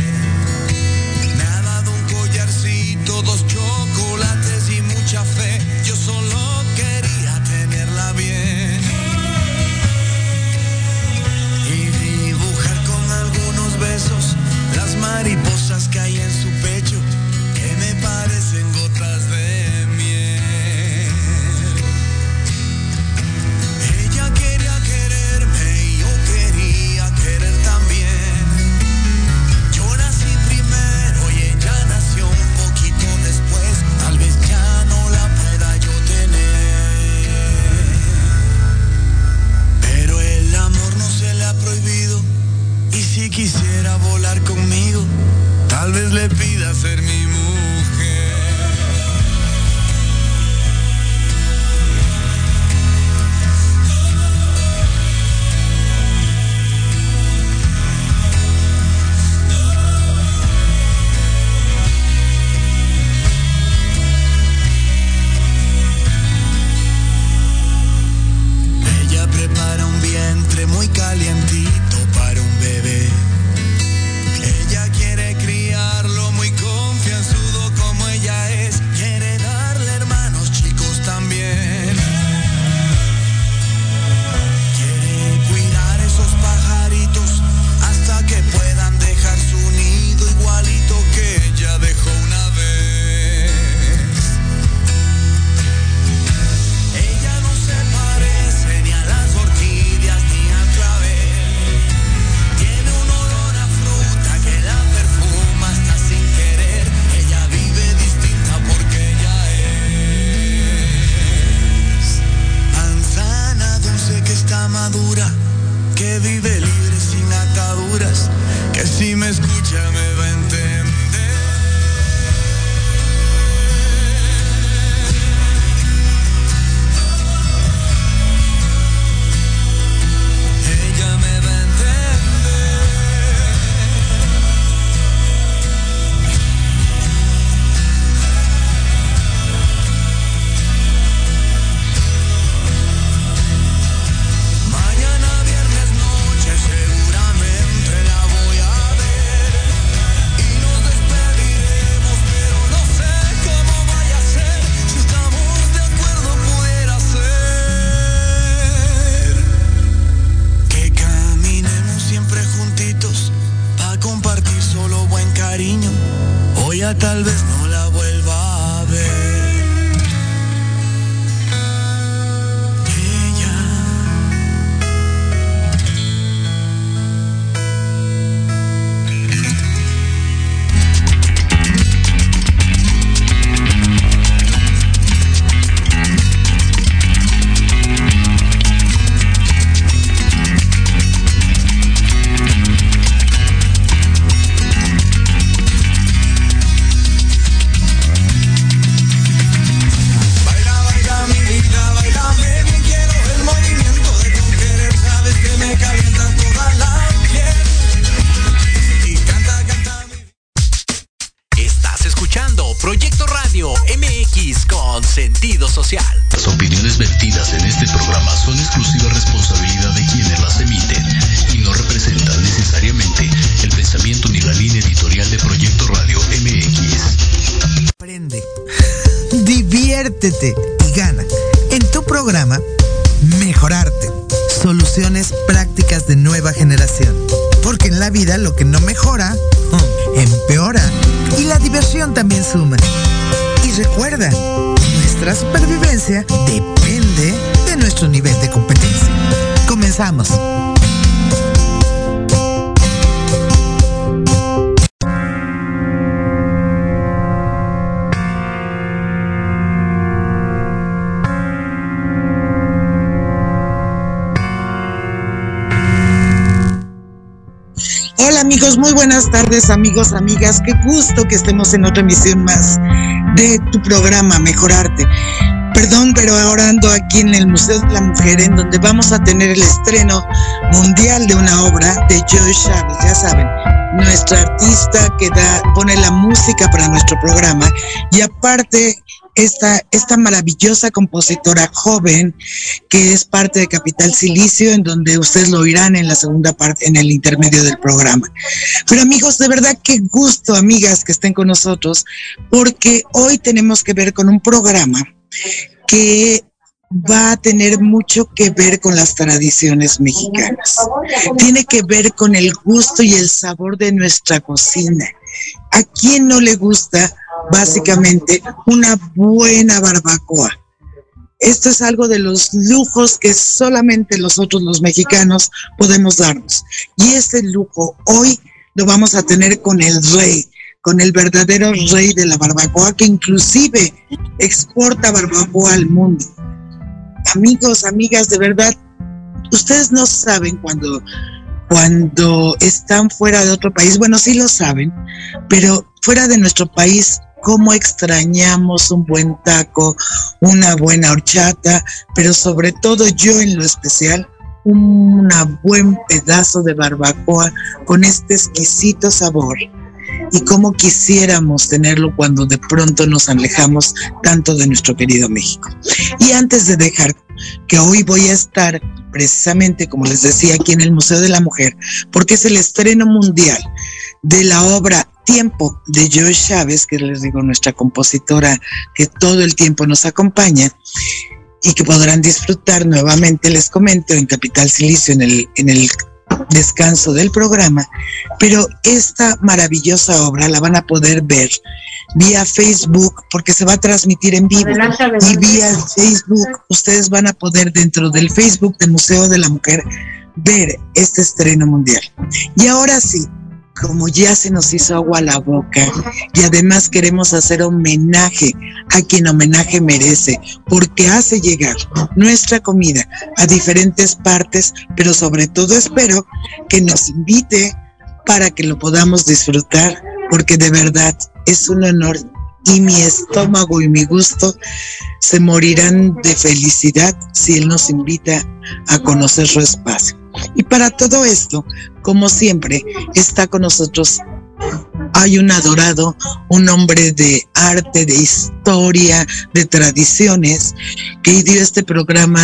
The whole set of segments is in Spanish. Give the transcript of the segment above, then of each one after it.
Hey. madura, que vive libre sin ataduras, que si me escucha me pensamiento ni la línea editorial de Proyecto Radio MX. Aprende, diviértete y gana. En tu programa, mejorarte. Soluciones prácticas de nueva generación. Porque en la vida lo que no mejora, empeora. Y la diversión también suma. Y recuerda, nuestra supervivencia depende de nuestro nivel de competencia. Comenzamos. amigos, muy buenas tardes amigos, amigas. Qué gusto que estemos en otra emisión más de tu programa Mejorarte. Perdón, pero ahora ando aquí en el Museo de la Mujer, en donde vamos a tener el estreno mundial de una obra de Joy Chávez, ya saben, nuestra artista que da, pone la música para nuestro programa y aparte esta, esta maravillosa compositora joven que es parte de Capital Silicio, en donde ustedes lo oirán en la segunda parte, en el intermedio del programa. Pero amigos, de verdad qué gusto, amigas, que estén con nosotros, porque hoy tenemos que ver con un programa que va a tener mucho que ver con las tradiciones mexicanas. Tiene que ver con el gusto y el sabor de nuestra cocina. ¿A quién no le gusta básicamente una buena barbacoa? Esto es algo de los lujos que solamente nosotros los mexicanos podemos darnos. Y este lujo hoy lo vamos a tener con el rey, con el verdadero rey de la barbacoa que inclusive exporta barbacoa al mundo amigos, amigas, de verdad, ustedes no saben cuando, cuando están fuera de otro país, bueno, sí lo saben, pero fuera de nuestro país, cómo extrañamos un buen taco, una buena horchata, pero sobre todo yo en lo especial, un buen pedazo de barbacoa con este exquisito sabor y cómo quisiéramos tenerlo cuando de pronto nos alejamos tanto de nuestro querido México. Y antes de dejar que hoy voy a estar precisamente, como les decía, aquí en el Museo de la Mujer, porque es el estreno mundial de la obra Tiempo de Joe Chávez, que les digo, nuestra compositora que todo el tiempo nos acompaña y que podrán disfrutar nuevamente, les comento, en Capital Silicio, en el, en el descanso del programa, pero esta maravillosa obra la van a poder ver vía Facebook porque se va a transmitir en vivo. Y vía Facebook ustedes van a poder dentro del Facebook del Museo de la Mujer ver este estreno mundial. Y ahora sí, como ya se nos hizo agua la boca y además queremos hacer homenaje a quien homenaje merece, porque hace llegar nuestra comida a diferentes partes, pero sobre todo espero que nos invite para que lo podamos disfrutar, porque de verdad es un honor y mi estómago y mi gusto se morirán de felicidad si Él nos invita a conocer su espacio. Y para todo esto, como siempre, está con nosotros. Hay un adorado, un hombre de arte, de historia, de tradiciones, que dio este programa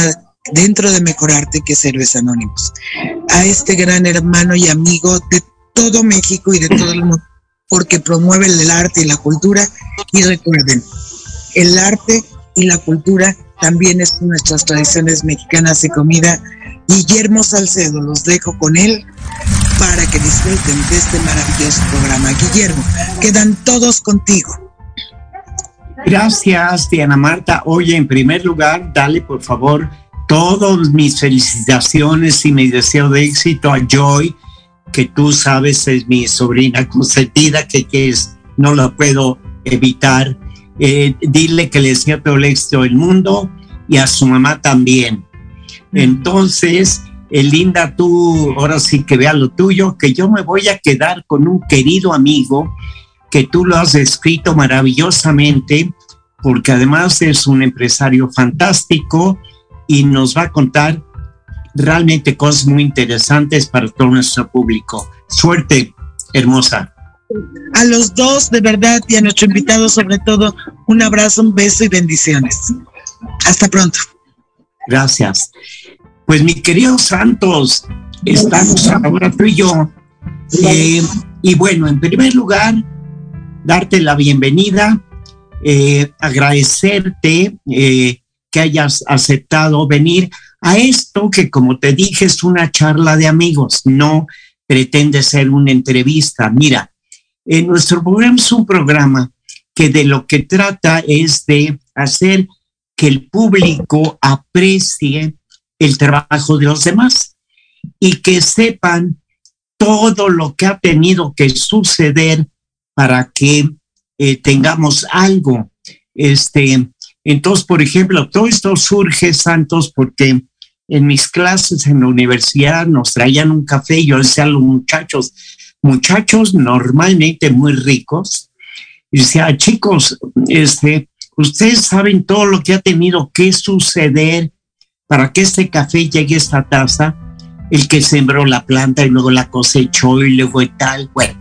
dentro de Mejorarte, que es Héroes Anónimos. A este gran hermano y amigo de todo México y de todo el mundo, porque promueve el arte y la cultura. Y recuerden, el arte y la cultura también es nuestras tradiciones mexicanas de comida Guillermo Salcedo. Los dejo con él para que disfruten de este maravilloso programa. Guillermo, quedan todos contigo. Gracias, Diana Marta. Oye, en primer lugar, dale por favor todas mis felicitaciones y mi deseo de éxito a Joy, que tú sabes es mi sobrina consentida, que, que es, no la puedo evitar. Eh, dile que le deseo todo el éxito del mundo y a su mamá también. Entonces, eh, Linda, tú ahora sí que vea lo tuyo, que yo me voy a quedar con un querido amigo que tú lo has escrito maravillosamente, porque además es un empresario fantástico y nos va a contar realmente cosas muy interesantes para todo nuestro público. Suerte, hermosa. A los dos, de verdad, y a nuestro invitado sobre todo, un abrazo, un beso y bendiciones. Hasta pronto. Gracias. Pues mi querido Santos, estamos ahora tú y yo. Eh, y bueno, en primer lugar, darte la bienvenida, eh, agradecerte eh, que hayas aceptado venir a esto que como te dije es una charla de amigos, no pretende ser una entrevista. Mira, nuestro programa es un programa que de lo que trata es de hacer que el público aprecie el trabajo de los demás y que sepan todo lo que ha tenido que suceder para que eh, tengamos algo. Este, entonces, por ejemplo, todo esto surge, Santos, porque en mis clases en la universidad nos traían un café y yo decía a los muchachos, muchachos normalmente muy ricos, y decía, chicos, este, Ustedes saben todo lo que ha tenido que suceder para que este café llegue a esta taza, el que sembró la planta y luego la cosechó y luego y tal. Bueno,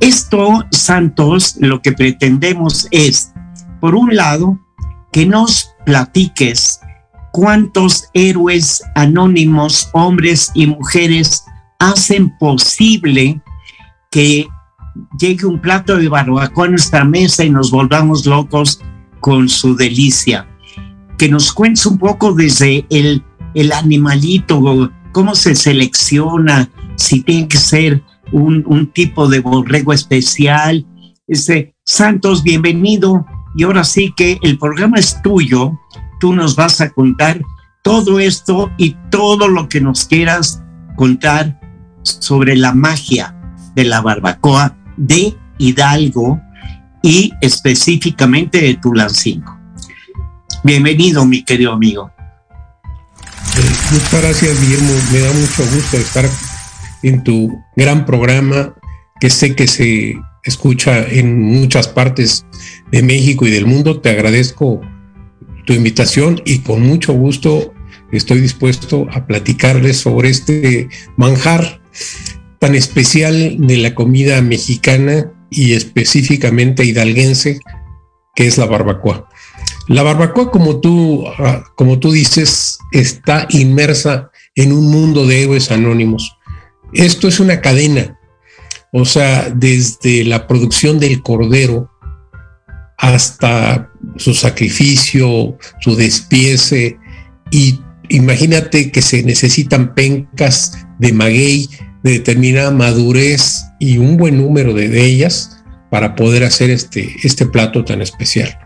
esto, Santos, lo que pretendemos es, por un lado, que nos platiques cuántos héroes anónimos, hombres y mujeres, hacen posible que llegue un plato de barbacoa a nuestra mesa y nos volvamos locos con su delicia. Que nos cuentes un poco desde el, el animalito, cómo se selecciona, si tiene que ser un, un tipo de borrego especial. Este, Santos, bienvenido. Y ahora sí que el programa es tuyo. Tú nos vas a contar todo esto y todo lo que nos quieras contar sobre la magia de la barbacoa de Hidalgo y específicamente de Tulancingo. Bienvenido, mi querido amigo. Muchas gracias, Guillermo. Me da mucho gusto estar en tu gran programa que sé que se escucha en muchas partes de México y del mundo. Te agradezco tu invitación y con mucho gusto estoy dispuesto a platicarles sobre este manjar tan especial de la comida mexicana y específicamente hidalguense, que es la barbacoa. La barbacoa, como tú, ah, como tú dices, está inmersa en un mundo de héroes anónimos. Esto es una cadena, o sea, desde la producción del cordero hasta su sacrificio, su despiece, y imagínate que se necesitan pencas de maguey de determinada madurez y un buen número de, ellas para poder hacer este, este plato tan especial.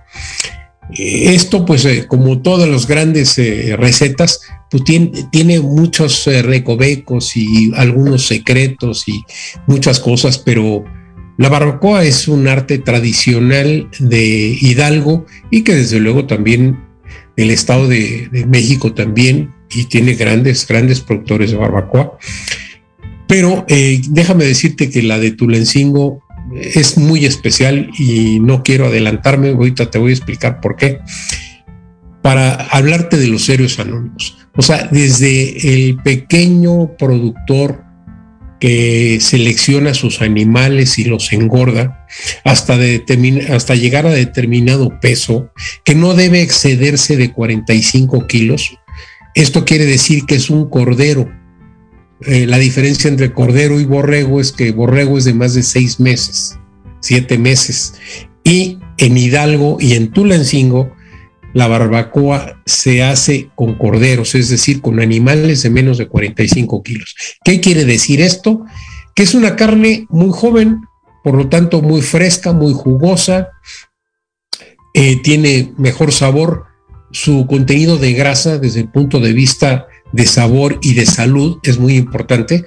Eh, esto, pues, eh, como todas las grandes eh, recetas, pues tiene, muchos recovecos y algunos secretos y muchas cosas, pero la barbacoa es un arte tradicional de Hidalgo y que desde luego también del Estado de, de México también y tiene grandes, grandes productores de barbacoa. Pero eh, déjame decirte que la de Tulencingo es muy especial y no quiero adelantarme, ahorita te voy a explicar por qué. Para hablarte de los héroes anónimos. O sea, desde el pequeño productor que selecciona sus animales y los engorda hasta, hasta llegar a determinado peso que no debe excederse de 45 kilos. Esto quiere decir que es un cordero eh, la diferencia entre cordero y borrego es que borrego es de más de seis meses, siete meses. Y en Hidalgo y en Tulancingo, la barbacoa se hace con corderos, es decir, con animales de menos de 45 kilos. ¿Qué quiere decir esto? Que es una carne muy joven, por lo tanto muy fresca, muy jugosa, eh, tiene mejor sabor, su contenido de grasa desde el punto de vista de sabor y de salud es muy importante.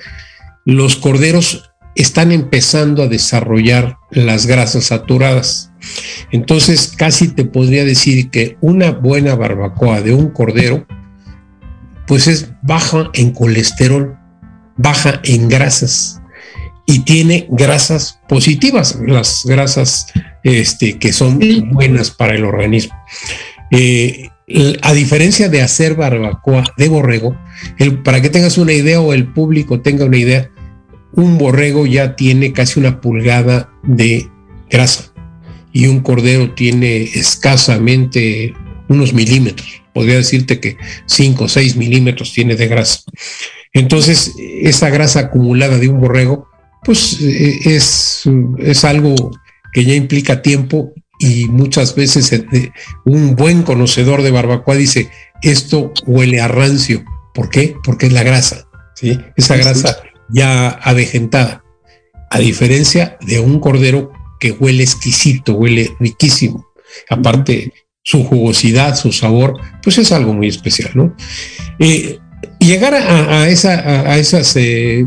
Los corderos están empezando a desarrollar las grasas saturadas. Entonces, casi te podría decir que una buena barbacoa de un cordero, pues es baja en colesterol, baja en grasas y tiene grasas positivas, las grasas este, que son buenas para el organismo. Eh, a diferencia de hacer barbacoa de borrego, para que tengas una idea o el público tenga una idea, un borrego ya tiene casi una pulgada de grasa y un cordero tiene escasamente unos milímetros. Podría decirte que 5 o 6 milímetros tiene de grasa. Entonces, esa grasa acumulada de un borrego, pues eh, es, es algo que ya implica tiempo y muchas veces un buen conocedor de barbacoa dice, esto huele a rancio. ¿Por qué? Porque es la grasa, ¿sí? Esa grasa ya avejentada. A diferencia de un cordero que huele exquisito, huele riquísimo. Aparte, su jugosidad, su sabor, pues es algo muy especial, ¿no? Eh, llegar a, esa, a, esas, eh,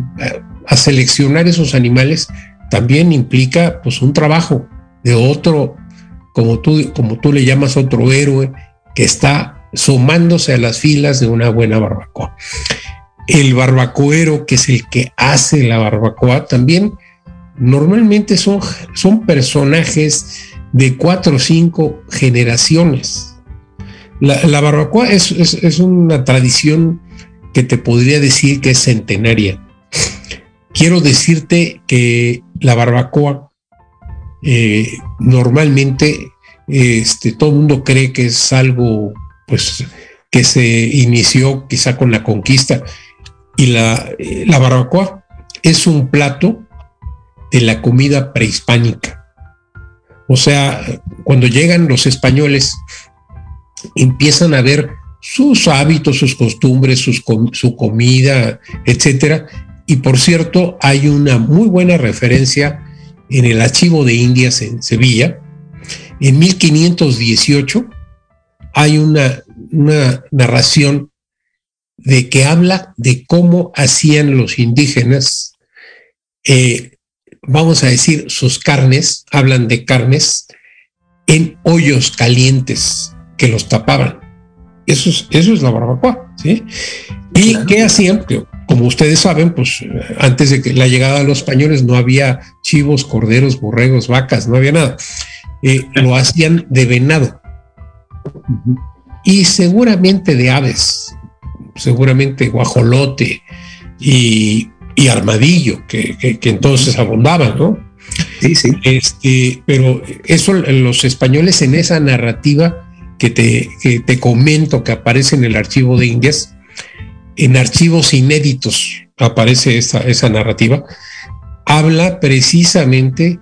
a seleccionar esos animales también implica pues un trabajo de otro como tú, como tú le llamas otro héroe, que está sumándose a las filas de una buena barbacoa. El barbacoero, que es el que hace la barbacoa, también normalmente son, son personajes de cuatro o cinco generaciones. La, barbacoa es, es, una tradición que te podría decir que es centenaria. Quiero decirte que la barbacoa eh, normalmente este, todo el mundo cree que es algo, pues, que se inició quizá con la conquista. Y la, la barbacoa es un plato de la comida prehispánica. O sea, cuando llegan los españoles, empiezan a ver sus hábitos, sus costumbres, su comida, etcétera. Y por cierto, hay una muy buena referencia en el archivo de Indias en Sevilla. En 1518 hay una, una narración de que habla de cómo hacían los indígenas, eh, vamos a decir, sus carnes, hablan de carnes en hoyos calientes que los tapaban. Eso es, eso es la barbacoa, ¿sí? ¿Y qué hacían? Como ustedes saben, pues antes de que la llegada de los españoles no había chivos, corderos, borregos, vacas, no había nada. Eh, lo hacían de venado y seguramente de aves, seguramente guajolote y, armadillo, que, entonces abundaban, ¿no? Sí, sí. Este, pero eso los españoles en esa narrativa que te, que te comento que aparece en el archivo de Indias, en archivos inéditos aparece esa, esa narrativa, habla precisamente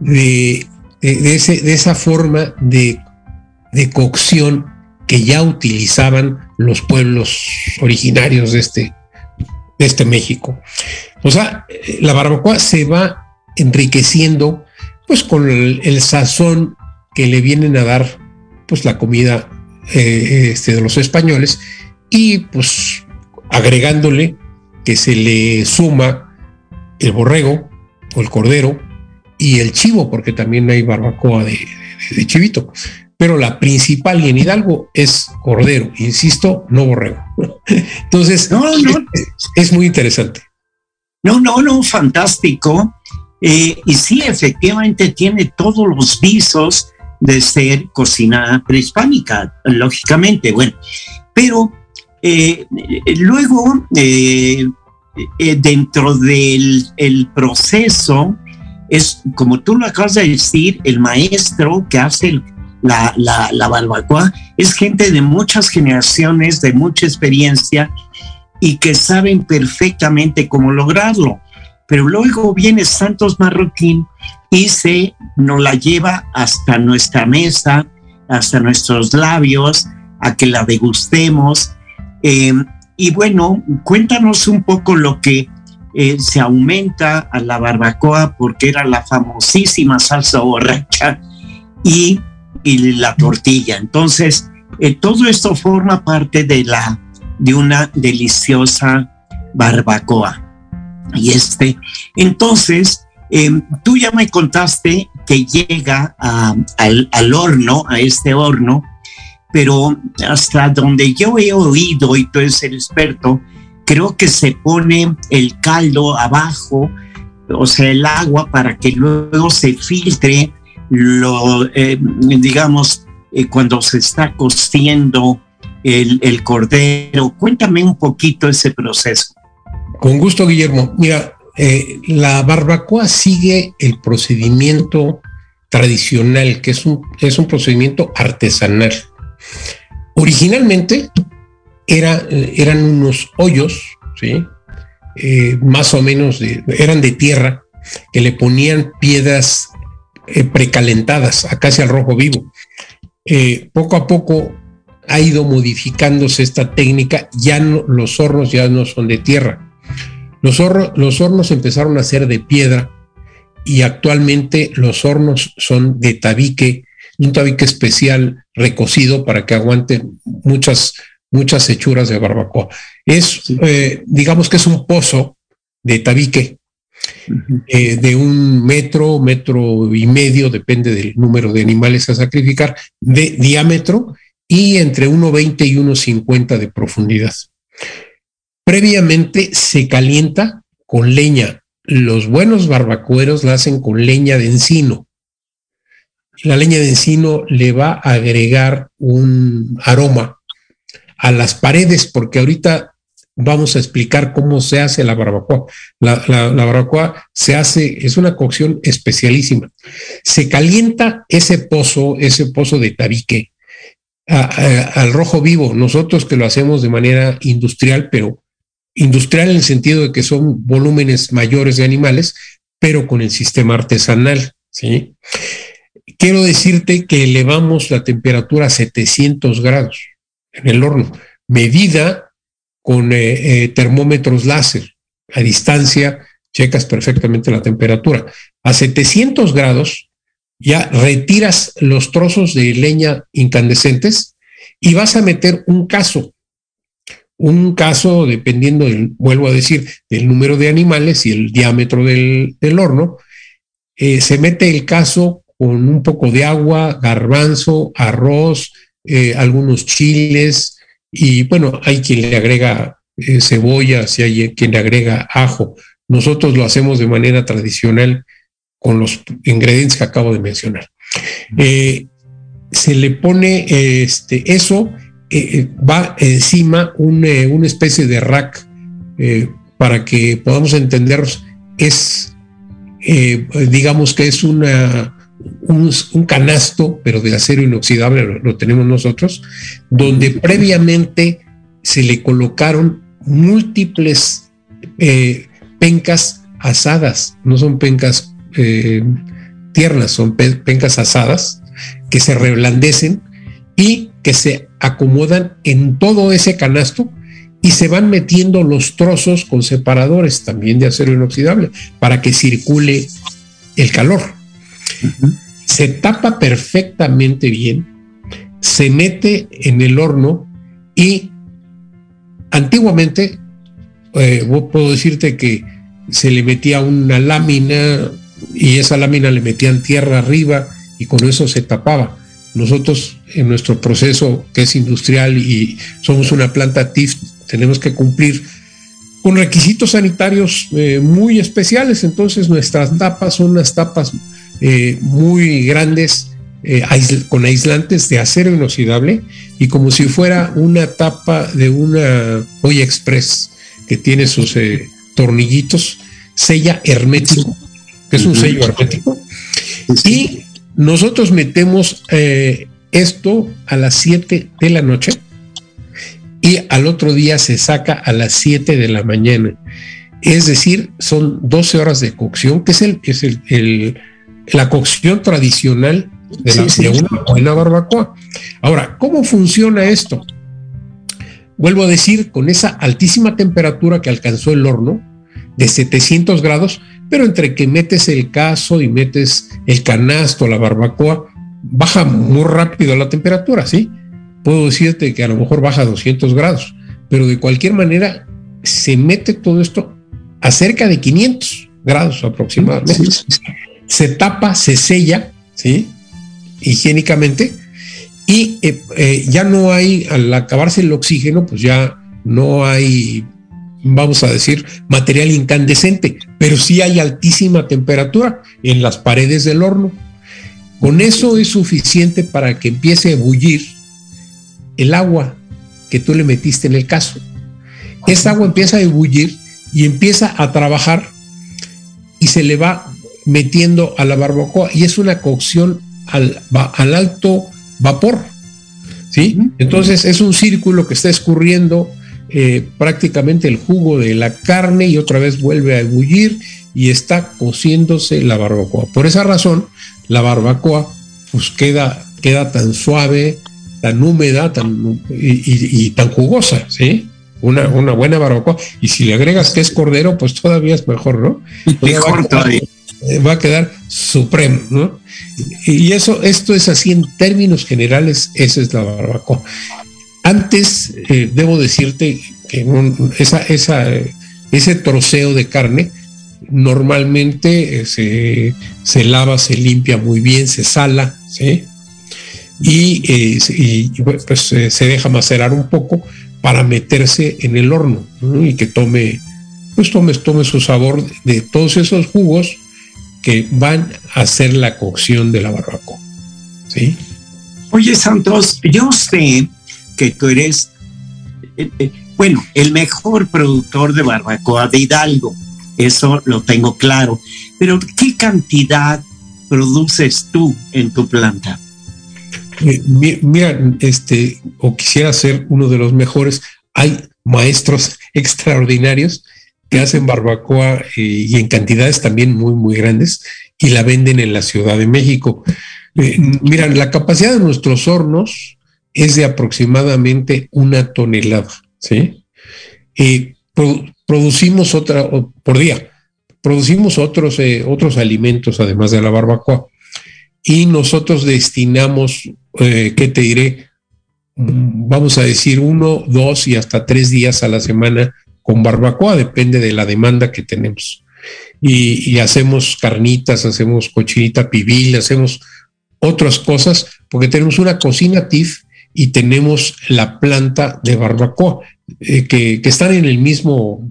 de, de, ese, de esa forma de, de cocción que ya utilizaban los pueblos originarios de este, de este México. O sea, la barbacoa se va enriqueciendo pues con el, sazón que le vienen a dar pues la comida eh, este, de los españoles y pues agregándole que se le suma el borrego o el cordero y el chivo, porque también hay barbacoa de chivito pero la principal y en Hidalgo es cordero, insisto, no borrego. Entonces, no, no. Es, muy interesante. No, no, no, fantástico. Eh, y sí, efectivamente tiene todos los visos de ser cocina prehispánica, lógicamente, bueno. Pero eh, luego, eh, dentro del el proceso, es como tú lo acabas de decir, el maestro que hace el la, la, barbacoa, es gente de muchas generaciones, de mucha experiencia y que saben perfectamente cómo lograrlo. Pero luego viene Santos Marroquín y se nos la lleva hasta nuestra mesa, hasta nuestros labios, a que la degustemos. Eh, y bueno, cuéntanos un poco lo que eh, se aumenta a la barbacoa, porque era la famosísima salsa borracha, y la tortilla. Entonces, eh, todo esto forma parte de, la, de una deliciosa barbacoa. Y este, entonces, em, tú ya me contaste que llega al, horno, a este horno, pero hasta donde yo he oído, y tú eres el experto, creo que se pone el caldo abajo, o sea, el agua para que luego se filtre lo, eh, digamos, eh, cuando se está cociendo el, cordero. Cuéntame un poquito ese proceso. Con gusto, Guillermo. Mira, eh, la barbacoa sigue el procedimiento tradicional, que es un, es un procedimiento artesanal. Originalmente era, eran unos hoyos, ¿sí? más o menos eran de tierra, que le ponían piedras eh, precalentadas a casi al rojo vivo. Eh, poco a poco ha ido modificándose esta técnica, ya no, los hornos ya no son de tierra. Los hornos empezaron a ser de piedra y actualmente los hornos son de tabique, un tabique especial recocido para que aguante muchas, muchas hechuras de barbacoa. Es, eh, digamos que es un pozo de tabique eh, de un metro, metro y medio, depende del número de animales a sacrificar, de diámetro y entre 1,20 y 1,50 de profundidad. Previamente se calienta con leña. Los buenos barbacoeros la hacen con leña de encino. La leña de encino le va a agregar un aroma a las paredes, porque ahorita vamos a explicar cómo se hace la barbacoa. La, barbacoa se hace, es una cocción especialísima. Se calienta ese pozo, ese pozo de tabique, al rojo vivo. Nosotros que lo hacemos de manera industrial, pero industrial en el sentido de que son volúmenes mayores de animales, pero con el sistema artesanal. ¿sí? Quiero decirte que elevamos la temperatura a 700 grados en el horno, medida con eh, eh, termómetros láser. A distancia checas perfectamente la temperatura. A 700 grados ya retiras los trozos de leña incandescentes y vas a meter un caso. Un caso, dependiendo, vuelvo a decir, del número de animales y el diámetro del, horno, eh, se mete el caso con un poco de agua, garbanzo, arroz, eh, algunos chiles y bueno, hay quien le agrega eh, cebolla, si hay quien le agrega ajo. Nosotros lo hacemos de manera tradicional con los ingredientes que acabo de mencionar. Eh, se le pone este, eso, va encima una especie de rack para que podamos entender, es, digamos que es una, un, canasto, pero de acero inoxidable, lo, tenemos nosotros, donde previamente se le colocaron múltiples eh, pencas asadas, no son pencas eh, tiernas, son pencas asadas que se reblandecen y que se acomodan en todo ese canasto y se van metiendo los trozos con separadores también de acero inoxidable para que circule el calor. Se tapa perfectamente bien, se mete en el horno y antiguamente, eh, puedo decirte que se le metía una lámina y esa lámina le metían tierra arriba y con eso se tapaba. Nosotros en nuestro proceso que es industrial y somos una planta TIF, tenemos que cumplir con requisitos sanitarios eh, muy especiales. Entonces nuestras tapas son unas tapas eh, muy grandes eh, con aislantes de acero inoxidable y como si fuera una tapa de una olla express que tiene sus eh, tornillitos, sella hermético, que es un sello hermético. Y nosotros metemos esto a las 7 de la noche y al otro día se saca a las 7 de la mañana. Es decir, son 12 horas de cocción, que es el, es el la cocción tradicional de, una buena barbacoa. Ahora, ¿cómo funciona esto? Vuelvo a decir, con esa altísima temperatura que alcanzó el horno, de 700 grados, pero entre que metes el caso y metes el canasto, la barbacoa, baja muy rápido la temperatura, ¿sí? Puedo decirte que a lo mejor baja a 200 grados, pero de cualquier manera se mete todo esto a cerca de 500 grados aproximadamente se tapa, se sella, ¿sí? Higiénicamente, y eh, eh, ya no hay, al acabarse el oxígeno, pues ya no hay, vamos a decir, material incandescente, pero sí hay altísima temperatura en las paredes del horno. Con eso es suficiente para que empiece a ebullir el agua que tú le metiste en el caso. Esa agua empieza a ebullir y empieza a trabajar y se le va metiendo a la barbacoa y es una cocción al, al alto vapor. ¿sí? Entonces es un círculo que está escurriendo eh, prácticamente el jugo de la carne y otra vez vuelve a ebullir y está cociéndose la barbacoa. Por esa razón, la barbacoa pues queda, queda tan suave, tan húmeda tan, y, tan jugosa, ¿sí? Una, una, buena barbacoa. Y si le agregas que es cordero, pues todavía es mejor, ¿no? Mejor todavía. Eh, va a quedar supremo, ¿no? Y eso, esto es así en términos generales, esa es la barbacoa. Antes, eh, debo decirte que esa, ese troceo de carne normalmente eh, se, lava, se limpia muy bien, se sala, ¿sí? Y, pues se deja macerar un poco para meterse en el horno y que tome, pues tome, tome su sabor de todos esos jugos que van a hacer la cocción de la barbacoa. ¿Sí? Oye, Santos, yo sé que tú eres, eh, eh, Bueno, el mejor productor de barbacoa de Hidalgo, eso lo tengo claro. Pero ¿qué cantidad produces tú en tu planta? Eh, mira, este, o quisiera ser uno de los mejores. Hay maestros extraordinarios que hacen barbacoa eh, y en cantidades también muy, muy grandes y la venden en la Ciudad de México. Eh, la capacidad de nuestros hornos es de aproximadamente una tonelada, ¿sí? Y producimos otra por día, producimos otros, eh, otros alimentos además de la barbacoa y nosotros destinamos, ¿qué te diré? Mm, vamos a decir uno, dos y hasta tres días a la semana con barbacoa, depende de la demanda que tenemos. Y, hacemos carnitas, hacemos cochinita pibil, hacemos otras cosas, porque tenemos una cocina TIF y tenemos la planta de barbacoa, eh, que, están en el mismo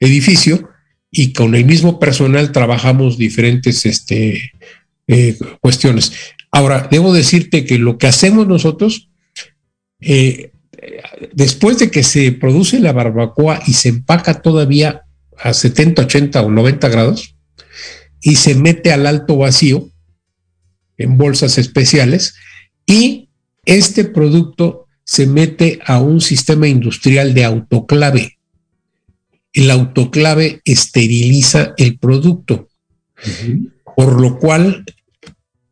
edificio y con el mismo personal trabajamos diferentes este, eh, cuestiones. Ahora, debo decirte que lo que hacemos nosotros, eh, después de que se produce la barbacoa y se empaca todavía a 70, 80 o 90 grados y se mete al alto vacío en bolsas especiales y este producto se mete a un sistema industrial de autoclave. El autoclave esteriliza el producto, por lo cual,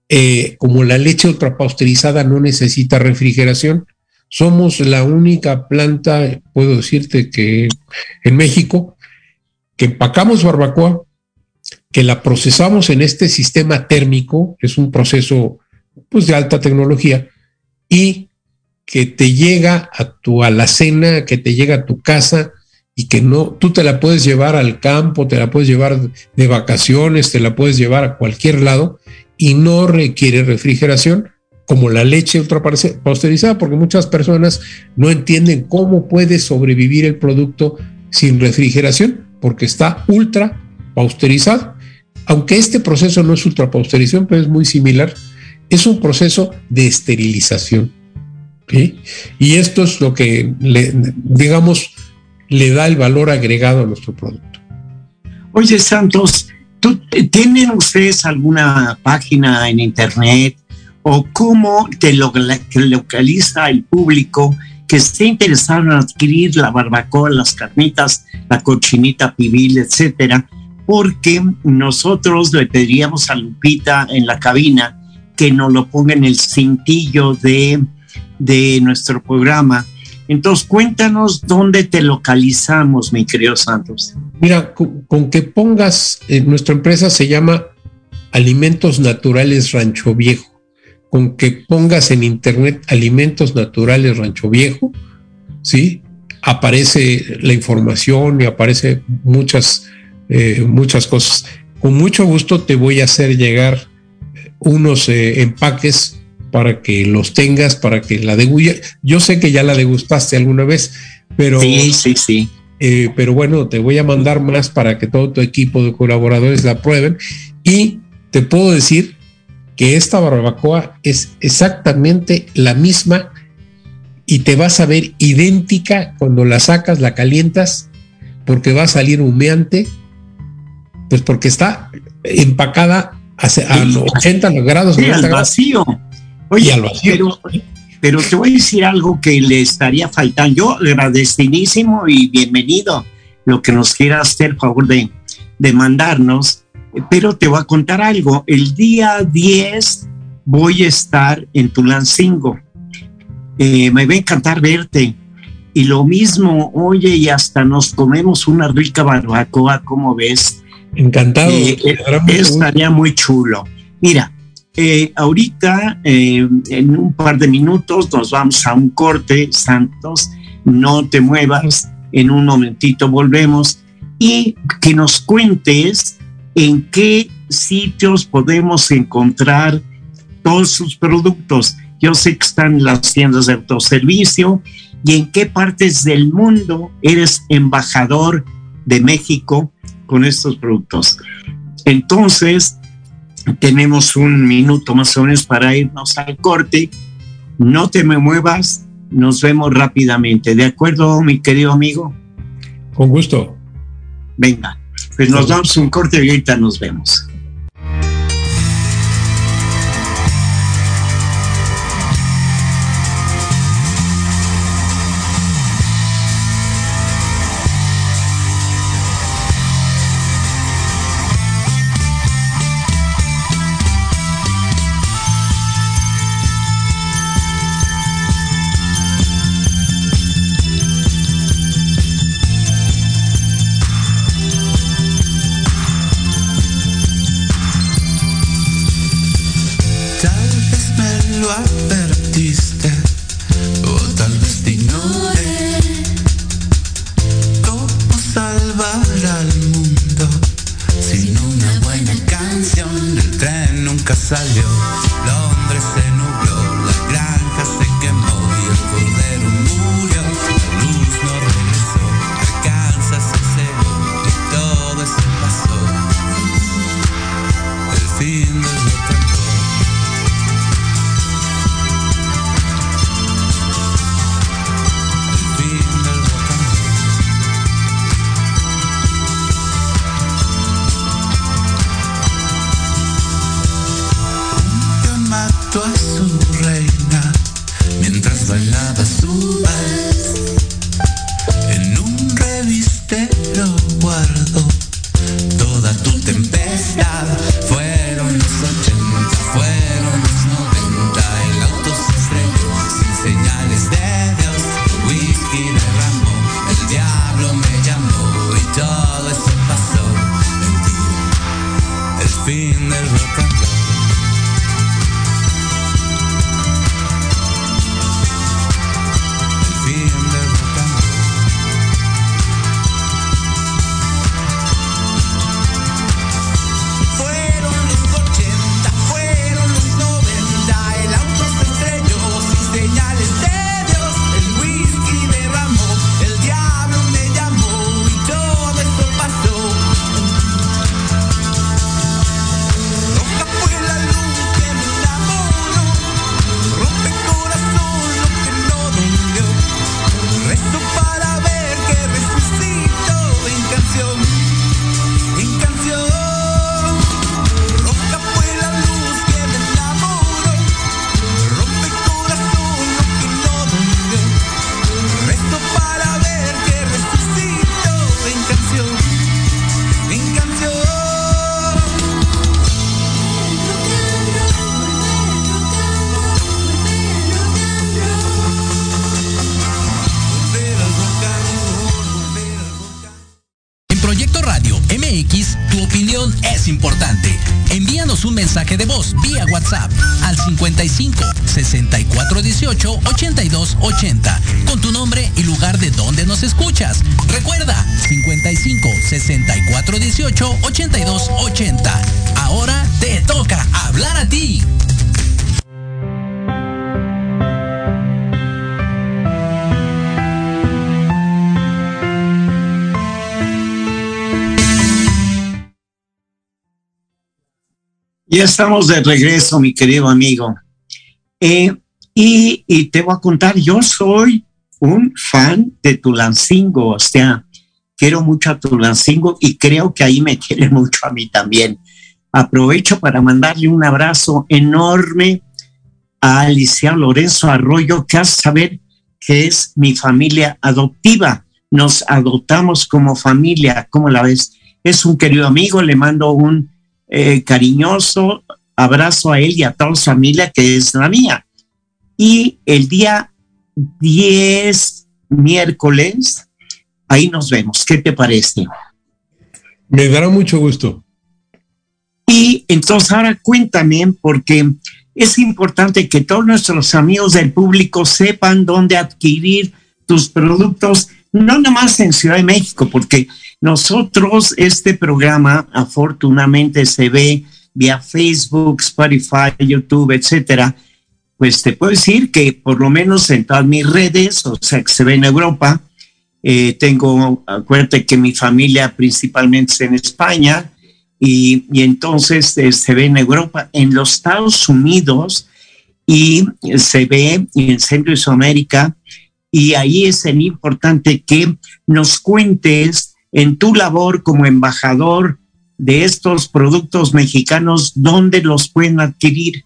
eh, como la leche ultrapasteurizada no necesita refrigeración, somos la única planta, puedo decirte que en México, que empacamos barbacoa, que la procesamos en este sistema térmico, es un proceso pues, de alta tecnología, y que te llega a tu alacena, que te llega a tu casa y que no, tú te la puedes llevar al campo, te la puedes llevar de vacaciones, te la puedes llevar a cualquier lado y no requiere refrigeración como la leche ultrapasteurizada, porque muchas personas no entienden cómo puede sobrevivir el producto sin refrigeración, porque está ultra pasteurizado. Aunque este proceso no es ultrapasteurización, pero es muy similar, es un proceso de esterilización. Y esto es lo que, le, digamos, le da el valor agregado a nuestro producto. Oye, Santos, ¿tienen ustedes alguna página en internet o cómo te localiza el público que esté interesado en adquirir la barbacoa, las carnitas, la cochinita pibil, etcétera, porque nosotros le pediríamos a Lupita en la cabina que nos lo ponga en el cintillo de, de nuestro programa. Entonces, cuéntanos dónde te localizamos, mi querido Santos. Mira, con, que pongas, eh, nuestra empresa se llama Alimentos Naturales Rancho Viejo con que pongas en internet alimentos naturales Rancho Viejo, ¿sí? Aparece la información y aparece muchas, eh, muchas cosas. Con mucho gusto te voy a hacer llegar unos eh, empaques para que los tengas, para que la deguste. Yo sé que ya la degustaste alguna vez, pero... Sí, sí, sí. Eh, pero bueno, te voy a mandar más para que todo tu equipo de colaboradores la prueben. Y te puedo decir que esta barbacoa es exactamente la misma y te vas a ver idéntica cuando la sacas, la calientas, porque va a salir humeante, pues porque está empacada a, 80 grados. al vacío. Oye, al vacío. Pero, te voy a decir algo que le estaría faltando. Yo agradecidísimo y bienvenido lo que nos quiera hacer favor de, de mandarnos pero te voy a contar algo. El día 10 voy a estar en Tulancingo. Eh, me va a encantar verte. Y lo mismo, oye, y hasta nos comemos una rica barbacoa, ¿cómo ves? Encantado. Eh, eh, estaría muy chulo. Mira, ahorita, en un par de minutos, nos vamos a un corte, Santos. No te muevas. En un momentito volvemos. Y que nos cuentes en qué sitios podemos encontrar todos sus productos. Yo sé que están las tiendas de autoservicio y en qué partes del mundo eres embajador de México con estos productos. Entonces, tenemos un minuto más o menos para irnos al corte. No te me muevas nos vemos rápidamente. ¿De acuerdo, mi querido amigo? Con gusto. Venga, pues nos damos un corte y ahorita nos vemos. Ya estamos de regreso, mi querido amigo. Eh, y, te voy a contar, yo soy un fan de Tulancingo, o sea, quiero mucho a Tulancingo y creo que ahí me quiere mucho a mí también. Aprovecho para mandarle un abrazo enorme a Alicia Lorenzo Arroyo, que hace saber que es mi familia adoptiva. Nos adoptamos como familia, ¿cómo la ves? Es un querido amigo, le mando un eh, cariñoso abrazo a él y a toda su familia, que es la mía. Y el día 10, miércoles, ahí nos vemos. ¿Qué te parece? Me dará mucho gusto. Y entonces ahora cuéntame, porque es importante que todos nuestros amigos del público sepan dónde adquirir tus productos, no nomás en Ciudad de México, porque nosotros, este programa, afortunadamente, se ve vía Facebook, Spotify, YouTube, etcétera. Pues te puedo decir que por lo menos en todas mis redes, o sea, que se ve en Europa, eh, tengo, acuérdate que mi familia principalmente es en España, y, entonces eh, se ve en Europa, en los Estados Unidos, y se ve en Centro y Sudamérica y ahí es importante que nos cuentes en tu labor como embajador de estos productos mexicanos, ¿dónde los pueden adquirir?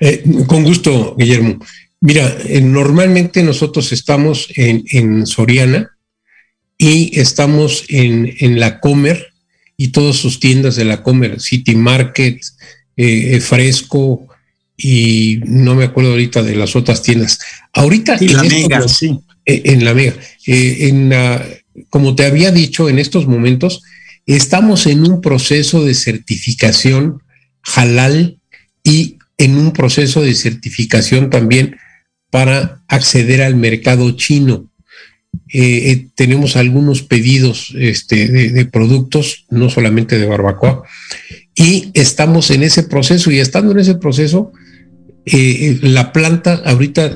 Eh, con gusto, Guillermo. Mira, eh, normalmente nosotros estamos en, Soriana y estamos en, la Comer y todas sus tiendas de la Comer, City Market, eh, Fresco y no me acuerdo ahorita de las otras tiendas. Ahorita en la Mega, sí. En la Mega. en como te había dicho, en estos momentos estamos en un proceso de certificación halal y en un proceso de certificación también para acceder al mercado chino. Eh, eh, tenemos algunos pedidos este, de, productos, no solamente de barbacoa, y estamos en ese proceso y estando en ese proceso, eh, la planta, ahorita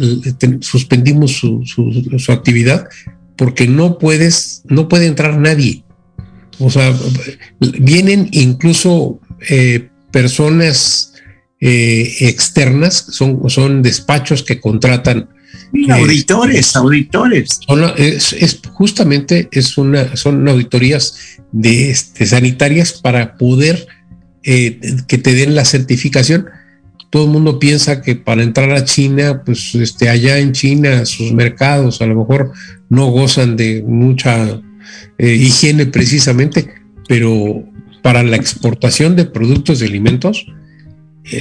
suspendimos su, su, actividad porque no puedes, no puede entrar nadie. O sea, vienen incluso personas eh, externas, son, son despachos que contratan. Eh, auditores, auditores. es, justamente es una, son auditorías de, este, sanitarias para poder eh, que te den la certificación. Todo el mundo piensa que para entrar a China, pues este, allá en China, sus mercados a lo mejor no gozan de mucha higiene precisamente, pero para la exportación de productos de alimentos,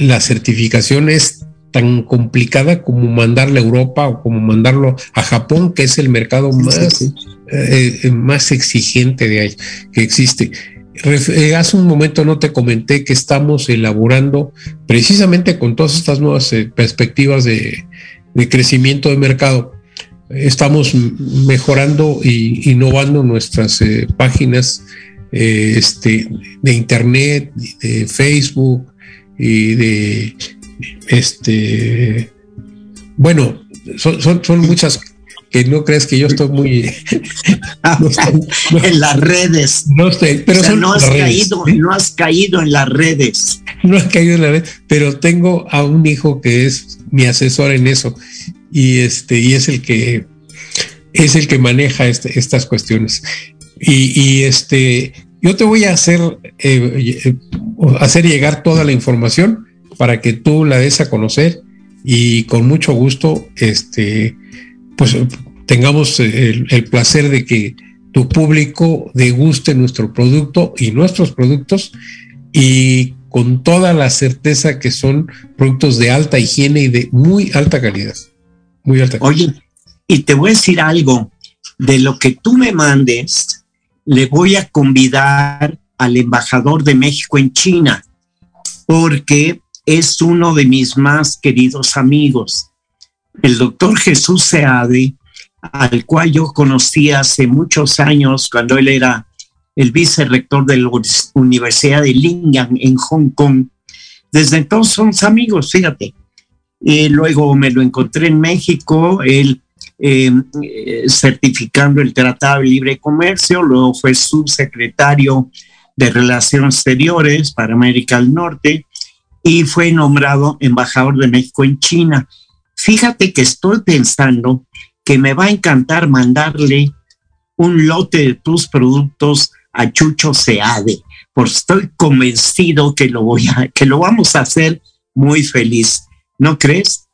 la certificación es tan complicada como mandarlo a Europa o como mandarlo a Japón, que es el mercado más, eh, eh, más exigente de ahí, que existe. Eh, hace un momento no te comenté que estamos elaborando precisamente con todas estas nuevas perspectivas de, crecimiento de mercado. Estamos mejorando e innovando nuestras páginas este, de internet, de Facebook, y de este bueno, son, son, muchas que no crees que yo estoy muy en las redes. No estoy, pero no has caído, no has caído en las redes. No has caído en la red, pero tengo a un hijo que es mi asesor en eso y este y es el que es el que maneja este, estas cuestiones. Y, y, este yo te voy a hacer, eh, eh, hacer llegar toda la información para que tú la des a conocer y con mucho gusto, este, pues tengamos el, placer de que tu público deguste nuestro producto y nuestros productos y con toda la certeza que son productos de alta higiene y de muy alta calidad. Muy alta Oye, y te voy a decir algo, de lo que tú me mandes, le voy a convidar al embajador de México en China, porque es uno de mis más queridos amigos, el doctor Jesús Seade, al cual yo conocí hace muchos años cuando él era el vicerrector de la Universidad de Lingang en Hong Kong. Desde entonces somos amigos, fíjate. Y luego me lo encontré en México, él Em, eh, certificando el Tratado de Libre Comercio, luego fue subsecretario de Relaciones Exteriores para América del Norte y fue nombrado embajador de México en China. Fíjate que estoy pensando que me va a encantar mandarle un lote de tus productos a Chucho Seade, porque estoy convencido que lo voy a, que lo vamos a hacer muy feliz. ¿No crees?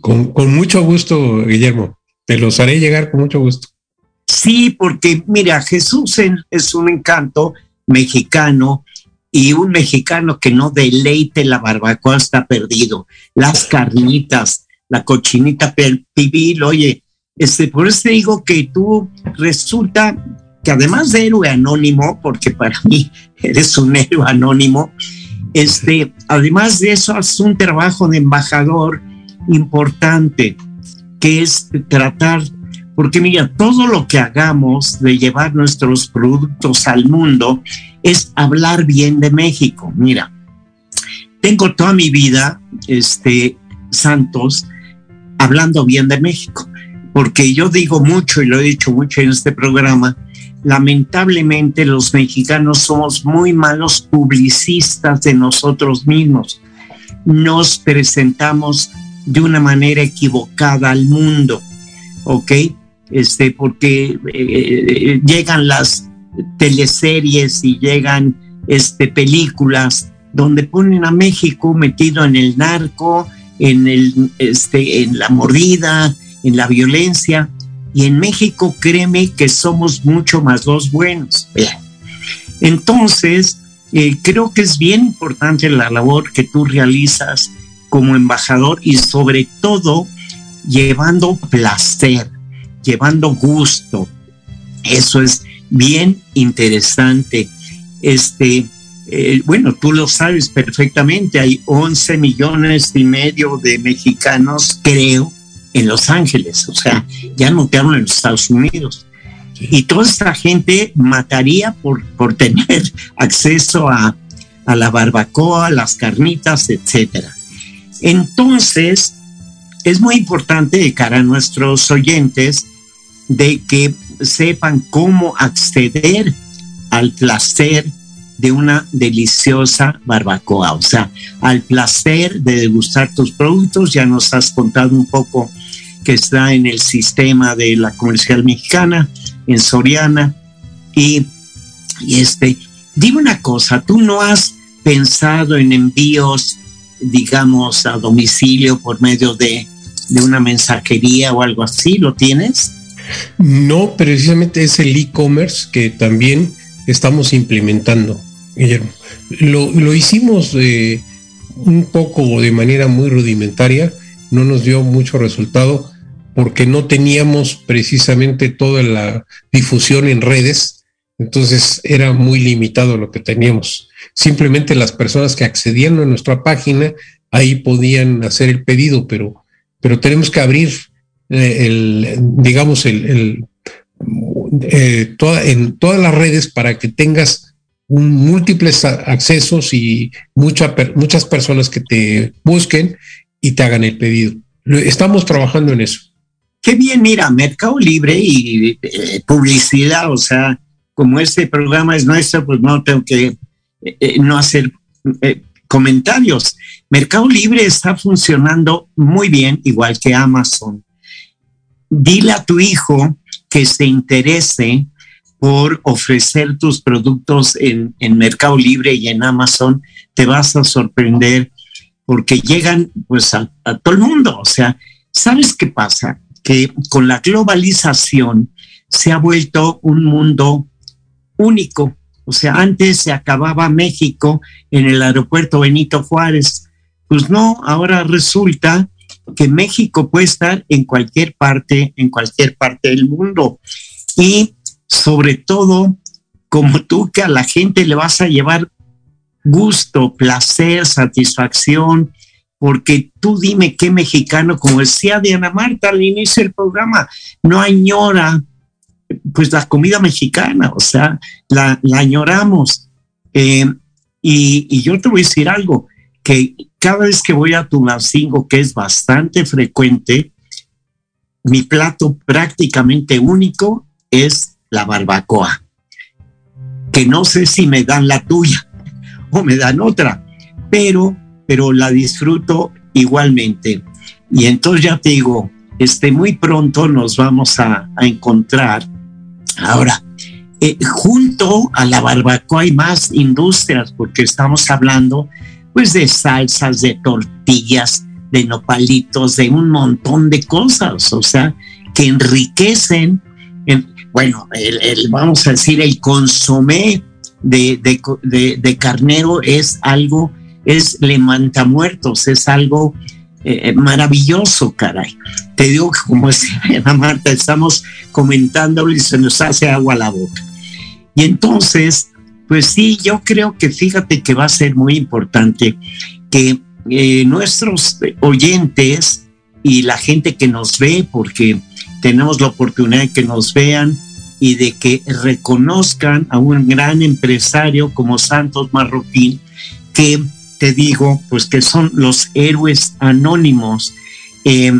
Con, con mucho gusto, Guillermo. Te los haré llegar con mucho gusto. Sí, porque mira, Jesús es un encanto mexicano y un mexicano que no deleite la barbacoa está perdido. Las carnitas, la cochinita pibil, oye, este, por eso te digo que tú resulta que además de héroe anónimo, porque para mí eres un héroe anónimo, este, además de eso haces un trabajo de embajador importante que es tratar, porque mira, todo lo que hagamos de llevar nuestros productos al mundo es hablar bien de México. Mira, tengo toda mi vida, este, Santos, hablando bien de México, porque yo digo mucho y lo he dicho mucho en este programa, lamentablemente los mexicanos somos muy malos publicistas de nosotros mismos. nos presentamos de una manera equivocada al mundo, ¿ok? Este, porque eh, llegan las teleseries y llegan este, películas donde ponen a México metido en el narco, este, en la mordida, en la violencia. Y en México, créeme que somos mucho más los buenos. Entonces, eh, creo que es bien importante la labor que tú realizas como embajador y sobre todo llevando placer, llevando gusto. Eso es bien interesante. Este, eh, bueno, tú lo sabes perfectamente, hay 11 millones y medio de mexicanos, creo, en Los Ángeles, o sea, ya no hablo en los Estados Unidos. Y toda esta gente mataría por, por tener acceso a, a la barbacoa, las carnitas, etcétera. Entonces, es muy importante de cara a nuestros oyentes de que sepan cómo acceder al placer de una deliciosa barbacoa, o sea, al placer de degustar tus productos. Ya nos has contado un poco que está en el sistema de la comercial mexicana, en Soriana. Y, y este, dime una cosa, ¿tú no has pensado en envíos, digamos, a domicilio por medio de, de una mensajería o algo así? ¿Lo tienes? No, precisamente es el e-commerce que también estamos implementando, Guillermo. Lo, hicimos eh, un poco de manera muy rudimentaria, no nos dio mucho resultado porque no teníamos precisamente toda la difusión en redes, entonces era muy limitado lo que teníamos. Simplemente las personas que accedían a nuestra página ahí podían hacer el pedido, pero, pero tenemos que abrir eh, el, digamos, el, eh, en todas las redes para que tengas múltiples accesos y muchas personas que te busquen y te hagan el pedido. Estamos trabajando en eso. Qué bien, mira, Mercado Libre y eh, publicidad, o sea, como este programa es nuestro, pues no tengo que no hacer comentarios. Mercado Libre está funcionando muy bien, igual que Amazon dile a tu hijo que se interese por ofrecer tus productos en, Mercado Libre y en Amazon, te vas a sorprender porque llegan pues a, a todo el mundo. O sea, ¿sabes qué pasa? Que con la globalización se ha vuelto un mundo único. O sea, antes se acababa México en el aeropuerto Benito Juárez. Pues no, ahora resulta que México puede estar en cualquier parte, en cualquier parte del mundo. Y sobre todo, como tú que a la gente le vas a llevar gusto, placer, satisfacción, porque tú dime qué mexicano, como decía Diana Marta al inicio del programa, no añora pues la comida mexicana, o sea, la, añoramos. Eh, y, y, yo te voy a decir algo, que cada vez que voy a Tulancingo, que es bastante frecuente, mi plato prácticamente único es la barbacoa, que no sé si me dan la tuya o me dan otra, pero, pero la disfruto igualmente. Y entonces ya te digo, este, muy pronto nos vamos a, encontrar. Ahora, eh, junto a la barbacoa hay más industrias, porque estamos hablando pues de salsas, de tortillas, de nopalitos, de un montón de cosas, o sea, que enriquecen, bueno, el, vamos a decir, el consomé de, de, carnero es algo, es levanta muertos, es algo eh, maravilloso, caray. Te digo que como decía Marta, estamos comentándolo y se nos hace agua a la boca. Y entonces, pues sí, yo creo que fíjate que va a ser muy importante que eh, nuestros oyentes y la gente que nos ve, porque tenemos la oportunidad de que nos vean y de que reconozcan a un gran empresario como Santos Marroquín, que te digo, pues que son los héroes anónimos, eh,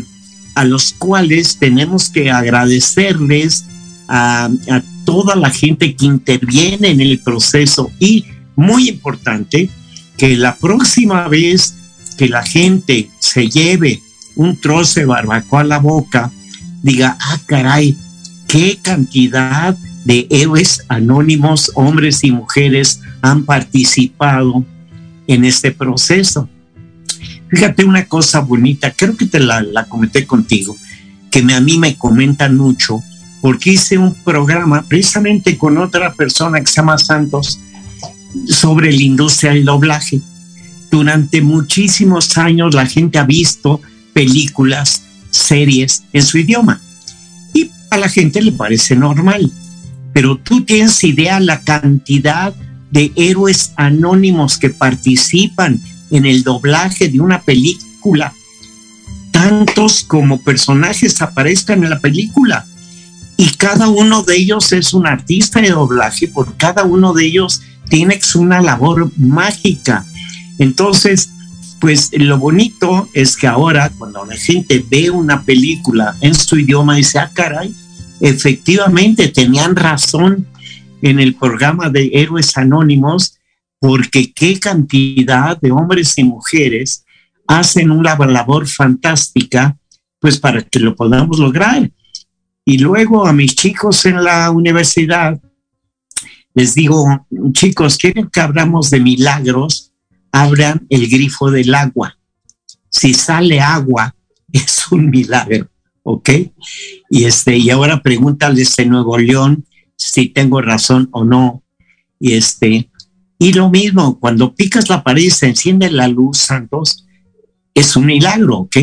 a los cuales tenemos que agradecerles a, a toda la gente que interviene en el proceso y muy importante que la próxima vez que la gente se lleve un trozo de barbacoa a la boca, diga, ah, caray, qué cantidad de héroes anónimos, hombres y mujeres, han participado en este proceso. Fíjate una cosa bonita, creo que te la, la comenté contigo, que a mí me comentan mucho, porque hice un programa precisamente con otra persona que se llama Santos sobre la industria del doblaje. Durante muchísimos años la gente ha visto películas, series en su idioma y a la gente le parece normal. Pero tú tienes idea la cantidad de héroes anónimos que participan en el doblaje de una película. Tantos como personajes aparezcan en la película. Y cada uno de ellos es un artista de doblaje, por cada uno de ellos tiene una labor mágica. Entonces, pues lo bonito es que ahora cuando la gente ve una película en su idioma dice, ah, caray, efectivamente tenían razón en el programa de Héroes Anónimos, porque qué cantidad de hombres y mujeres hacen una labor fantástica, pues para que lo podamos lograr. Y luego a mis chicos en la universidad, les digo, chicos, ¿quieren que hablamos de milagros? Abran el grifo del agua. Si sale agua, es un milagro, ¿ok? Y, este, y ahora pregúntales de Nuevo León si tengo razón o no. Y este, y lo mismo, cuando picas la pared y se enciende la luz, Santos, es un milagro, ¿ok?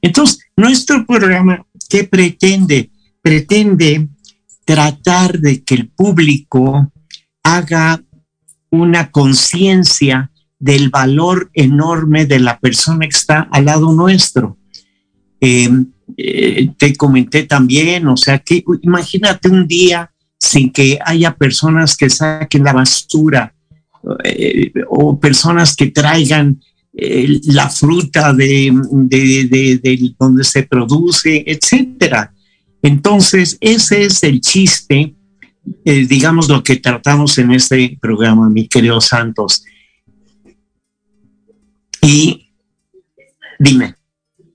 Entonces, nuestro programa, ¿qué pretende? Pretende tratar de que el público haga una conciencia del valor enorme de la persona que está al lado nuestro. Em, eh, te comenté también, o sea, que imagínate un día sin que haya personas que saquen la basura eh, o personas que traigan eh, la fruta de, donde se produce, etcétera. Entonces, ese es el chiste, digamos, lo que tratamos en este programa, mi querido Santos. Y dime.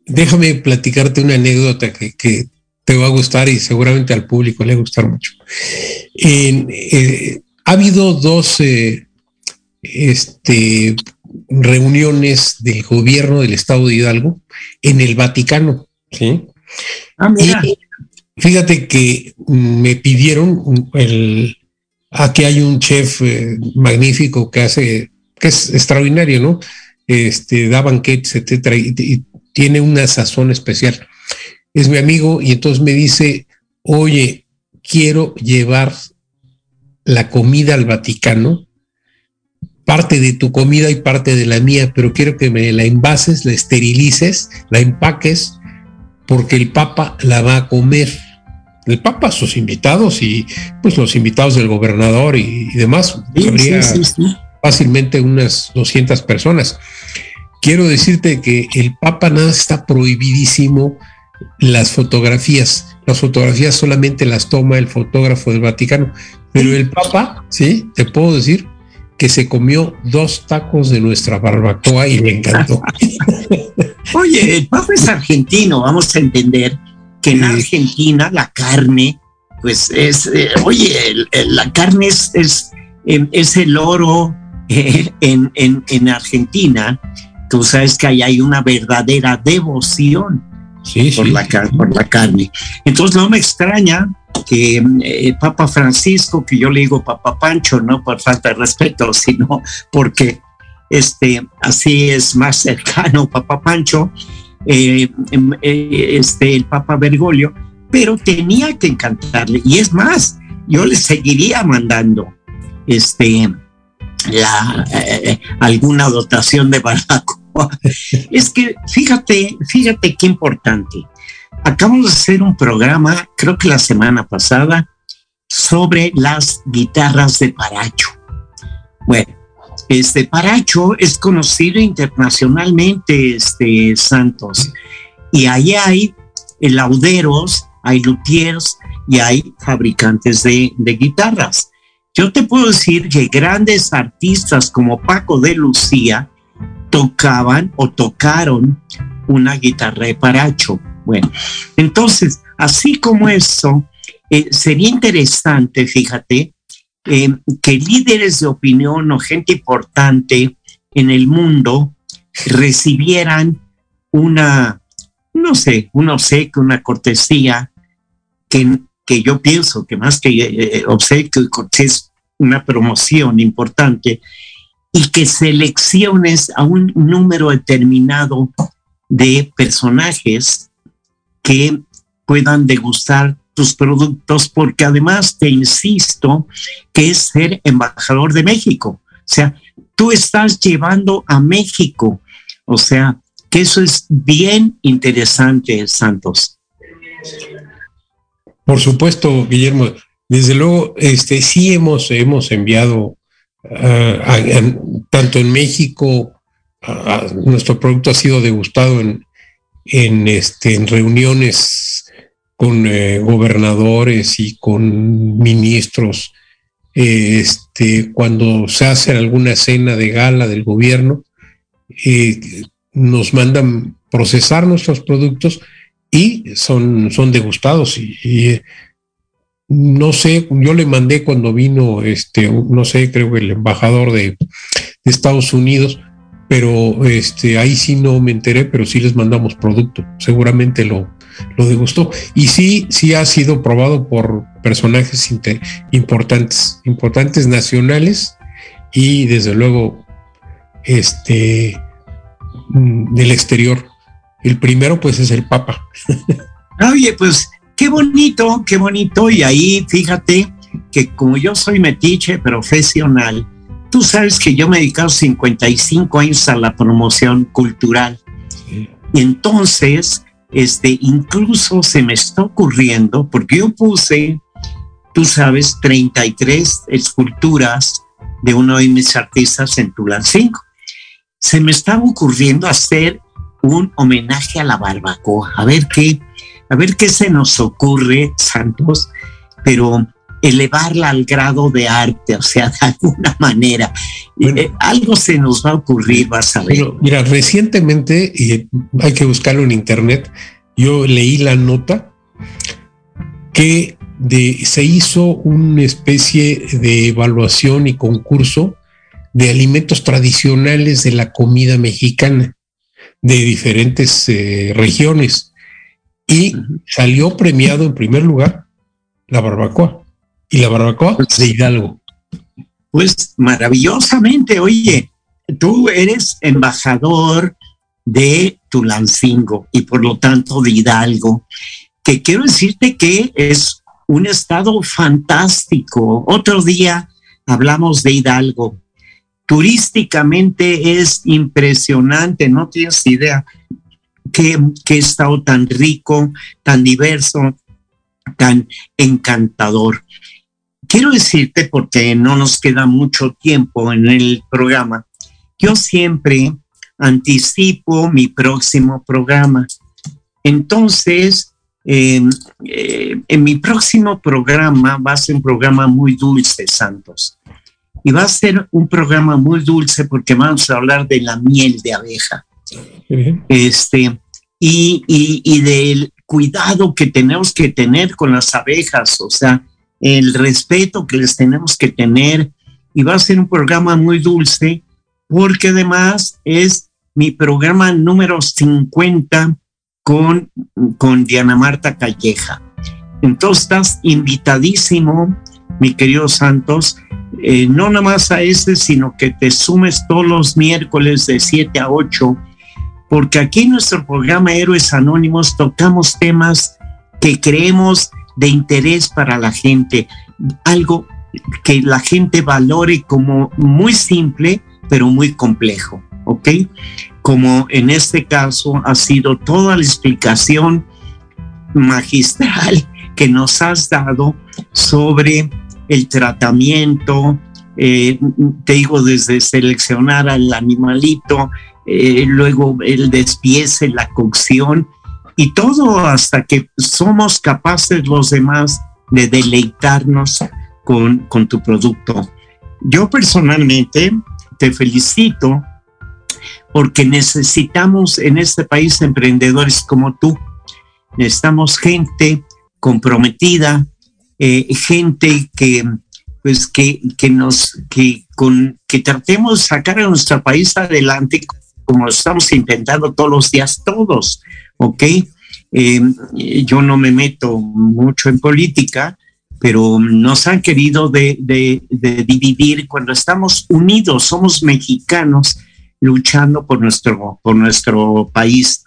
Déjame platicarte una anécdota que, que te va a gustar y seguramente al público le va a gustar mucho. Eh, ha habido dos eh, este, reuniones del gobierno del estado de Hidalgo en el Vaticano. ¿sí? Ah, fíjate que me pidieron el, aquí hay un chef eh, magnífico que hace, que es extraordinario, ¿no? Este, da banquetes, etcétera, y tiene una sazón especial es mi amigo y entonces me dice, oye, quiero llevar la comida al Vaticano, parte de tu comida y parte de la mía, pero quiero que me la envases, la esterilices, la empaques, porque el Papa la va a comer. El Papa, sus invitados y pues los invitados del gobernador y, demás, habría fácilmente unas 200 personas. Quiero decirte que el Papa nada está prohibidísimo las fotografías. Las fotografías solamente las toma el fotógrafo del Vaticano. Pero el Papa, sí, te puedo decir que se comió dos tacos de nuestra barbacoa y me encantó. Oye, el Papa es argentino, vamos a entender que en Argentina la carne, pues es, eh, oye, la carne es, es, em, el oro eh, en, en, en Argentina. Tú sabes que ahí hay una verdadera devoción por, La, por la carne. Entonces no me extraña que eh, Papa Francisco, que yo le digo Papa Pancho, no por falta de respeto, sino porque este, así es más cercano Papa Pancho, eh, em, eh, este, el Papa Bergoglio, pero tenía que encantarle. Y es más, yo le seguiría mandando este, la, alguna dotación de baraco es que fíjate, fíjate qué importante. Acabamos de hacer un programa, creo que la semana pasada, sobre las guitarras de Paracho. Bueno, este Paracho es conocido internacionalmente, este Santos, y ahí hay lauderos, hay luthiers y hay fabricantes de, de guitarras. Yo te puedo decir que grandes artistas como Paco de Lucía tocaban o tocaron una guitarra de paracho. Bueno, entonces, así como eso, eh, sería interesante, fíjate, eh, que líderes de opinión o gente importante en el mundo recibieran una, no sé, un obsequio, una cortesía, que, que yo pienso que más que eh, obsequio y una promoción importante, y que selecciones a un número determinado de personajes que puedan degustar tus productos, porque además te insisto que es ser embajador de México. O sea, tú estás llevando a México. O sea, que eso es bien interesante, Santos. Por supuesto, Guillermo. Desde luego, este, sí hemos, hemos enviado tanto en México, nuestro producto ha sido degustado en, en, este, en reuniones con eh, gobernadores y con ministros. este, cuando se hace alguna cena de gala del gobierno, eh, nos mandan procesar nuestros productos y son, son degustados y no sé, yo le mandé cuando vino, este, no sé, creo que el embajador de, Estados Unidos, pero este, ahí sí no me enteré, pero sí les mandamos producto, seguramente lo, lo degustó. Y sí, sí ha sido probado por personajes importantes, importantes nacionales y desde luego este, mm, del exterior. El primero pues es el Papa. Oye, pues Qué bonito, qué bonito. Y ahí fíjate que como yo soy metiche profesional, tú sabes que yo me he dedicado 55 años a la promoción cultural. Entonces, este, incluso se me está ocurriendo, porque yo puse, tú sabes, 33 esculturas de uno de mis artistas en Tulancingo. Se me estaba ocurriendo hacer un homenaje a la barbacoa, a ver qué, a ver qué se nos ocurre, Santos, pero elevarla al grado de arte, o sea, de alguna manera. Eh, algo se nos va a ocurrir, vas a ver. mira, recientemente, y hay que buscarlo en internet, yo leí la nota que de, se hizo una especie de evaluación y concurso de alimentos tradicionales de la comida mexicana de diferentes eh, regiones y salió premiado en primer lugar la barbacoa. Y la barbacoa pues, de Hidalgo. Pues maravillosamente, oye, tú eres embajador de Tulancingo y por lo tanto de Hidalgo, que quiero decirte que es un estado fantástico. Otro día hablamos de Hidalgo. Turísticamente es impresionante, no tienes idea qué, estado tan rico, tan diverso, tan encantador. Quiero decirte, porque no nos queda mucho tiempo en el programa, yo siempre anticipo mi próximo programa. Entonces, em, eh, en mi próximo programa va a ser un programa muy dulce, Santos. Y va a ser un programa muy dulce porque vamos a hablar de la miel de abeja. Este, y, y, del cuidado que tenemos que tener con las abejas, o sea, el respeto que les tenemos que tener. Y va a ser un programa muy dulce porque además es mi programa número 50 con, con Diana Marta Calleja. Entonces estás invitadísimo, mi querido Santos, eh, no nada más a ese, sino que te sumes todos los miércoles de 7 a 8 porque aquí en nuestro programa Héroes Anónimos tocamos temas que creemos de interés para la gente, algo que la gente valore como muy simple, pero muy complejo, ¿ok? Como en este caso ha sido toda la explicación magistral que nos has dado sobre el tratamiento, eh, te digo, desde seleccionar al animalito, eh, luego el despiece, la cocción y todo hasta que somos capaces los demás de deleitarnos con, con tu producto. Yo personalmente te felicito porque necesitamos en este país emprendedores como tú. Necesitamos gente comprometida, eh, gente que pues que, que nos que con que tratemos de sacar a nuestro país adelante como lo estamos intentando todos los días todos, ¿ok? Eh, yo no me meto mucho en política, pero nos han querido dividir cuando estamos unidos, somos mexicanos luchando por nuestro, por nuestro país.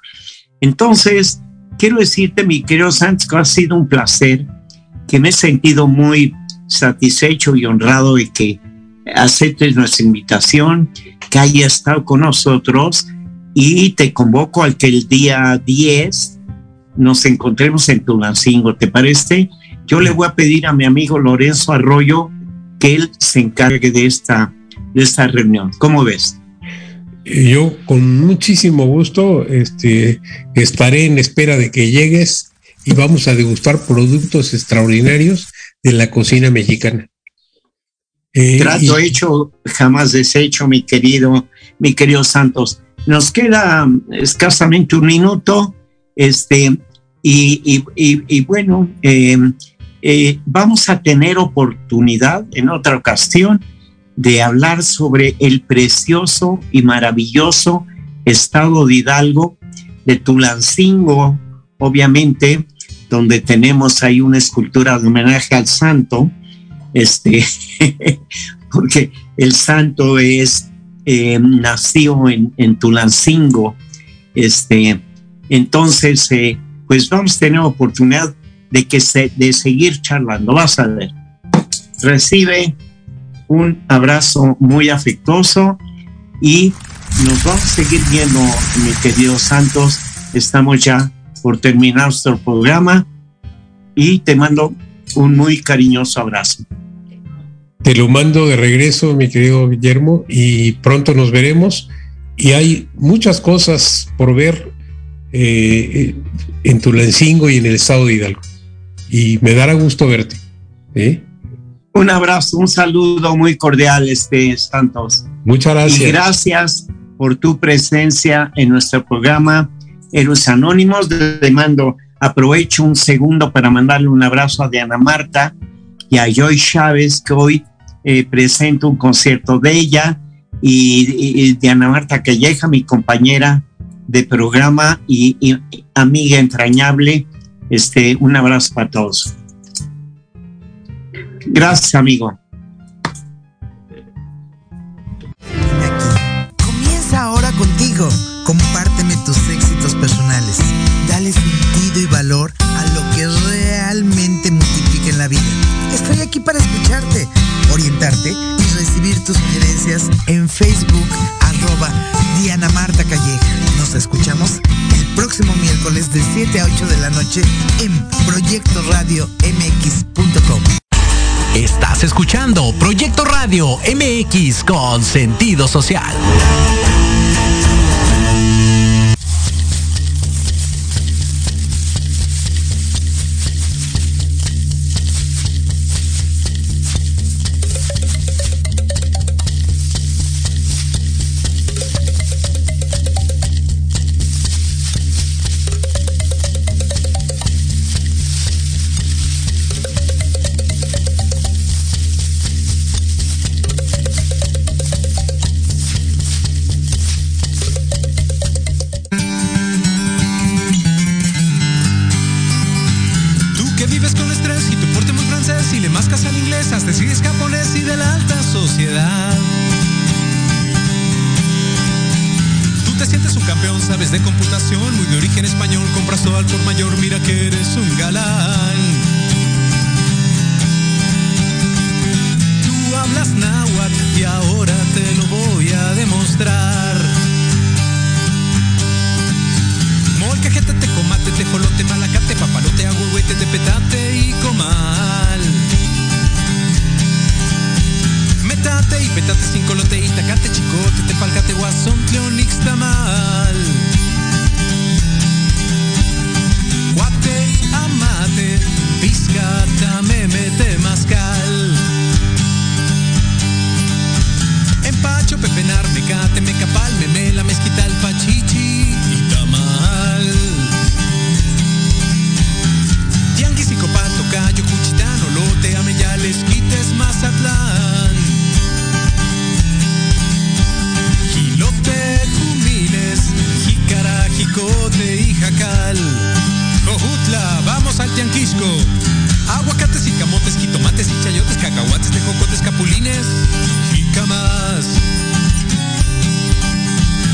Entonces, quiero decirte, mi querido Santos, que ha sido un placer, que me he sentido muy satisfecho y honrado de que aceptes nuestra invitación, que haya estado con nosotros y te convoco al que el día 10 nos encontremos en Tulancingo, ¿te parece? Yo le voy a pedir a mi amigo Lorenzo Arroyo que él se encargue de esta, de esta reunión. ¿Cómo ves? Yo con muchísimo gusto este, estaré en espera de que llegues y vamos a degustar productos extraordinarios de la cocina mexicana. Eh, Trato y... hecho, jamás deshecho, mi querido, mi querido Santos. Nos queda escasamente un minuto, este, y, y, y, bueno, eh, eh, vamos a tener oportunidad en otra ocasión de hablar sobre el precioso y maravilloso estado de Hidalgo, de Tulancingo, obviamente, donde tenemos ahí una escultura de homenaje al santo, este, porque el santo es, eh, nació en, en, Tulancingo, este, entonces, eh, pues vamos a tener oportunidad de, que de seguir charlando, vas a ver. Recibe un abrazo muy afectuoso y nos vamos a seguir viendo, mi querido Santos. Estamos ya por terminar nuestro programa y te mando un muy cariñoso abrazo. Te lo mando de regreso, mi querido Guillermo, y pronto nos veremos. Y hay muchas cosas por ver eh, en Tulancingo y en el estado de Hidalgo. Y me dará gusto verte. ¿eh? Un abrazo, un saludo muy cordial, este Santos. Muchas gracias. Y gracias por tu presencia en nuestro programa Héroes Anónimos. Le mando, aprovecho un segundo para mandarle un abrazo a Diana Marta y a Joy Chávez, que hoy eh, presento un concierto de ella, y, y, Diana Marta Calleja, mi compañera de programa y, amiga entrañable. Este, un abrazo para todos. Gracias, amigo. Comienza ahora contigo. Compárteme tus éxitos personales. Dale sentido y valor y recibir tus sugerencias en Facebook, arroba Diana Marta Calleja. Nos escuchamos el próximo miércoles de 7 a 8 de la noche en Proyecto Radio MX.com. Estás escuchando Proyecto Radio MX con sentido social.